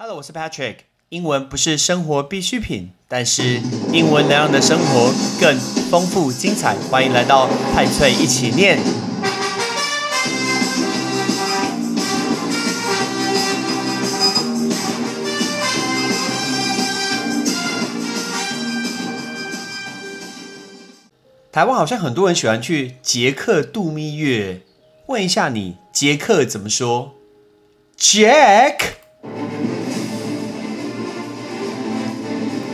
Hello，我是 Patrick。英文不是生活必需品，但是英文能让你的生活更丰富精彩。欢迎来到派翠一起念。台湾好像很多人喜欢去捷克度蜜月，问一下你，捷克怎么说？Jack。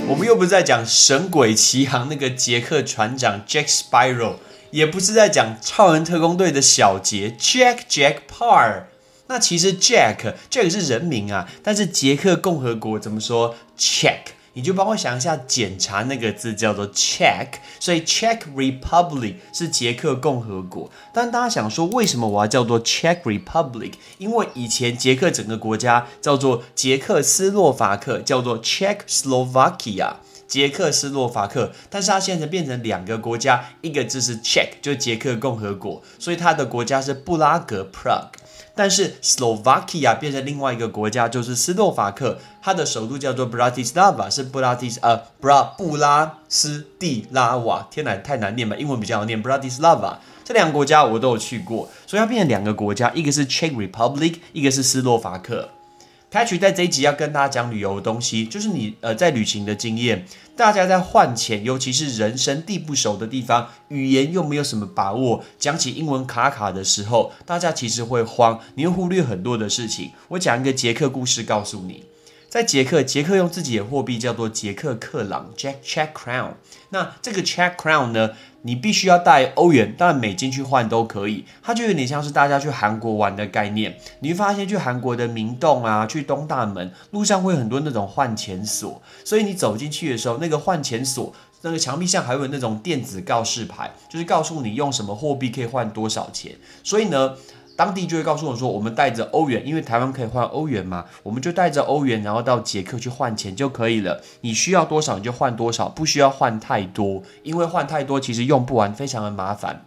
我们又不是在讲《神鬼奇航》那个杰克船长 Jack Spiro，也不是在讲超人特工队的小杰 Jack Jack Parr。那其实 Jack Jack 是人名啊，但是捷克共和国怎么说？Check，你就帮我想一下，检查那个字叫做 check，所以 Czech Republic 是捷克共和国。但大家想说，为什么我要叫做 Czech Republic？因为以前捷克整个国家叫做捷克斯洛伐克，叫做 Czechoslovakia。捷克斯洛伐克，但是它现在变成两个国家，一个字是 Czech，就捷克共和国，所以它的国家是布拉格 Prague。但是 Slovakia 变成另外一个国家，就是斯洛伐克，它的首都叫做 Bratislava，是布拉迪斯呃布拉布拉斯蒂拉瓦。天哪，太难念了？英文比较好念，Bratislava。这两个国家我都有去过，所以它变成两个国家，一个是 Czech Republic，一个是斯洛伐克。Patrick 在这一集要跟大家讲旅游的东西，就是你呃在旅行的经验。大家在换钱，尤其是人生地不熟的地方，语言又没有什么把握，讲起英文卡卡的时候，大家其实会慌，你会忽略很多的事情。我讲一个捷克故事告诉你。在捷克，捷克用自己的货币叫做捷克克朗 （Jack Czech Crown）。那这个 Czech Crown 呢，你必须要带欧元，当然美金去换都可以。它就有点像是大家去韩国玩的概念。你会发现，去韩国的明洞啊，去东大门路上会很多那种换钱所，所以你走进去的时候，那个换钱所那个墙壁上还有那种电子告示牌，就是告诉你用什么货币可以换多少钱。所以呢。当地就会告诉我说，我们带着欧元，因为台湾可以换欧元嘛，我们就带着欧元，然后到捷克去换钱就可以了。你需要多少你就换多少，不需要换太多，因为换太多其实用不完，非常的麻烦。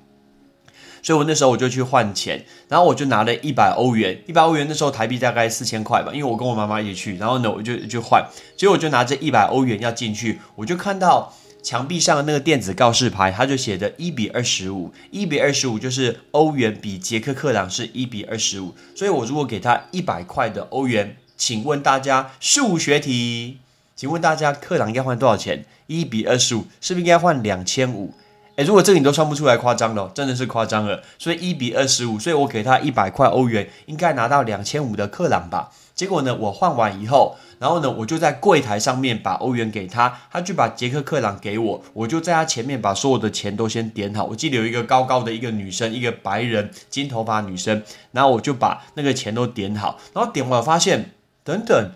所以我那时候我就去换钱，然后我就拿了一百欧元，一百欧元那时候台币大概四千块吧，因为我跟我妈妈一起去，然后呢我就去换，结果我就拿着一百欧元要进去，我就看到。墙壁上的那个电子告示牌，它就写着一比二十五，一比二十五就是欧元比捷克克朗是一比二十五，所以我如果给他一百块的欧元，请问大家数学题，请问大家克朗应该换多少钱？一比二十五是不是应该换两千五？诶，如果这个你都算不出来，夸张了，真的是夸张了。所以一比二十五，所以我给他一百块欧元，应该拿到两千五的克朗吧？结果呢，我换完以后。然后呢，我就在柜台上面把欧元给他，他就把捷克克朗给我，我就在他前面把所有的钱都先点好。我记得有一个高高的一个女生，一个白人金头发女生，然后我就把那个钱都点好。然后点完发现，等等，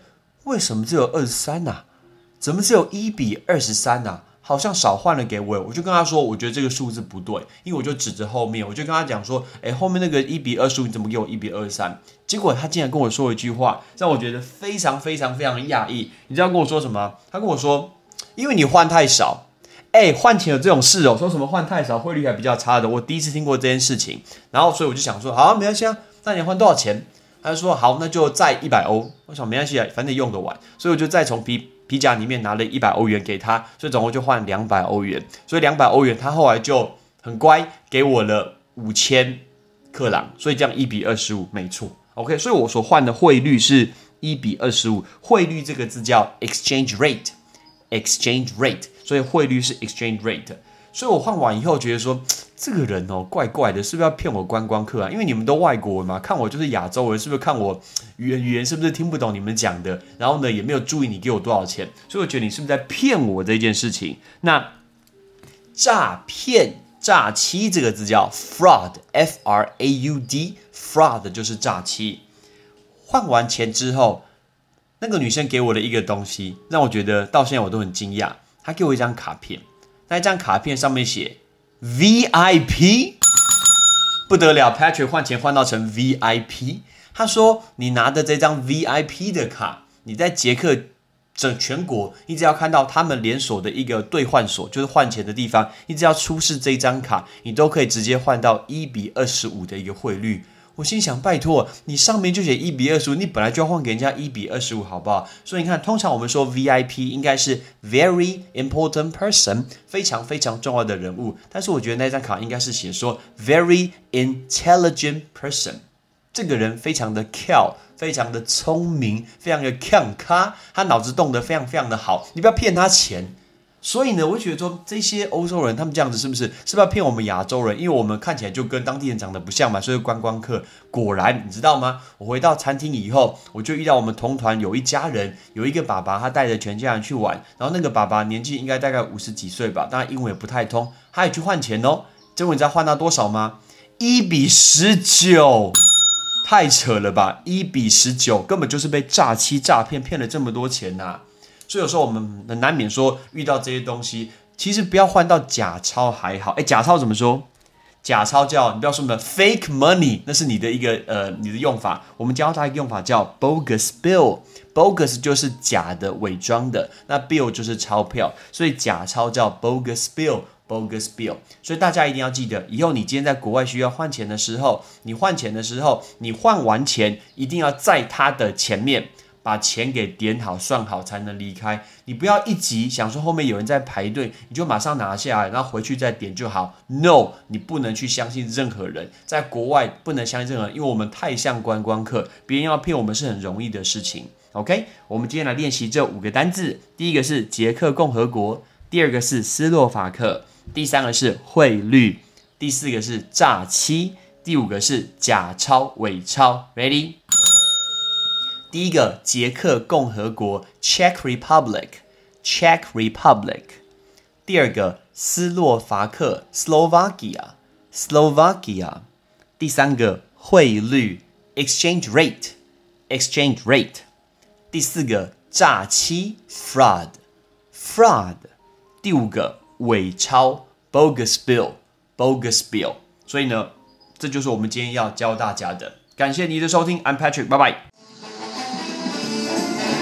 为什么只有二十三呐？怎么只有一比二十三呐？好像少换了给我，我就跟他说，我觉得这个数字不对，因为我就指着后面，我就跟他讲说，哎，后面那个一比二十五，你怎么给我一比二十三？结果他竟然跟我说一句话，让我觉得非常非常非常讶异。你知道跟我说什么？他跟我说，因为你换太少，哎，换钱有这种事哦，说什么换太少，汇率还比较差的，我第一次听过这件事情。然后所以我就想说，好，没关系啊，那你换多少钱？他就说好，那就再一百欧。我想没关系啊，反正用得完，所以我就再从 B。皮夹里面拿了一百欧元给他，所以总共就换两百欧元。所以两百欧元，他后来就很乖，给我了五千克朗。所以这样一比二十五，没错。OK，所以我所换的汇率是一比二十五。汇率这个字叫 exchange rate，exchange rate，所以汇率是 exchange rate。所以我换完以后觉得说。这个人哦，怪怪的，是不是要骗我观光客啊？因为你们都外国人嘛，看我就是亚洲人，是不是看我语言语言是不是听不懂你们讲的？然后呢，也没有注意你给我多少钱，所以我觉得你是不是在骗我这件事情？那诈骗、诈欺这个字叫 fraud，f r a u d，fraud 就是诈欺。换完钱之后，那个女生给我的一个东西，让我觉得到现在我都很惊讶。她给我一张卡片，那一张卡片上面写。VIP 不得了，Patrick 换钱换到成 VIP。他说：“你拿着这张 VIP 的卡，你在捷克整全国，你只要看到他们连锁的一个兑换所，就是换钱的地方，你只要出示这张卡，你都可以直接换到一比二十五的一个汇率。”我心想，拜托，你上面就写一比二十五，你本来就要换给人家一比二十五，好不好？所以你看，通常我们说 VIP 应该是 very important person，非常非常重要的人物。但是我觉得那张卡应该是写说 very intelligent person，这个人非常的巧非常的聪明，非常的 can 咖，他脑子动得非常非常的好，你不要骗他钱。所以呢，我就觉得说这些欧洲人他们这样子是不是是不是要骗我们亚洲人？因为我们看起来就跟当地人长得不像嘛，所以观光客。果然，你知道吗？我回到餐厅以后，我就遇到我们同团有一家人，有一个爸爸，他带着全家人去玩。然后那个爸爸年纪应该大概五十几岁吧，当然英文也不太通，他也去换钱哦。结果你知道换到多少吗？一比十九，太扯了吧！一比十九，根本就是被诈欺诈骗骗了这么多钱呐！所以有时候我们难免说遇到这些东西，其实不要换到假钞还好。哎，假钞怎么说？假钞叫你不要说什么 fake money，那是你的一个呃你的用法。我们教它一个用法叫 bogus bill，bogus 就是假的、伪装的，那 bill 就是钞票，所以假钞叫 bogus bill，bogus bill。所以大家一定要记得，以后你今天在国外需要换钱的时候，你换钱的时候，你换完钱一定要在它的前面。把钱给点好算好才能离开，你不要一急想说后面有人在排队，你就马上拿下来，然后回去再点就好。No，你不能去相信任何人，在国外不能相信任何人，因为我们太像观光客，别人要骗我们是很容易的事情。OK，我们今天来练习这五个单字，第一个是捷克共和国，第二个是斯洛伐克，第三个是汇率，第四个是诈欺，第五个是假钞伪钞。Ready？第一个，捷克共和国 （Czech Republic），Czech Republic。第二个，斯洛伐克 （Slovakia），Slovakia。第三个，汇率 （exchange rate），exchange rate。第四个，诈欺 （fraud），fraud。第五个，伪钞 （bogus bill），bogus bill。所以呢，这就是我们今天要教大家的。感谢你的收听，I'm Patrick，拜拜。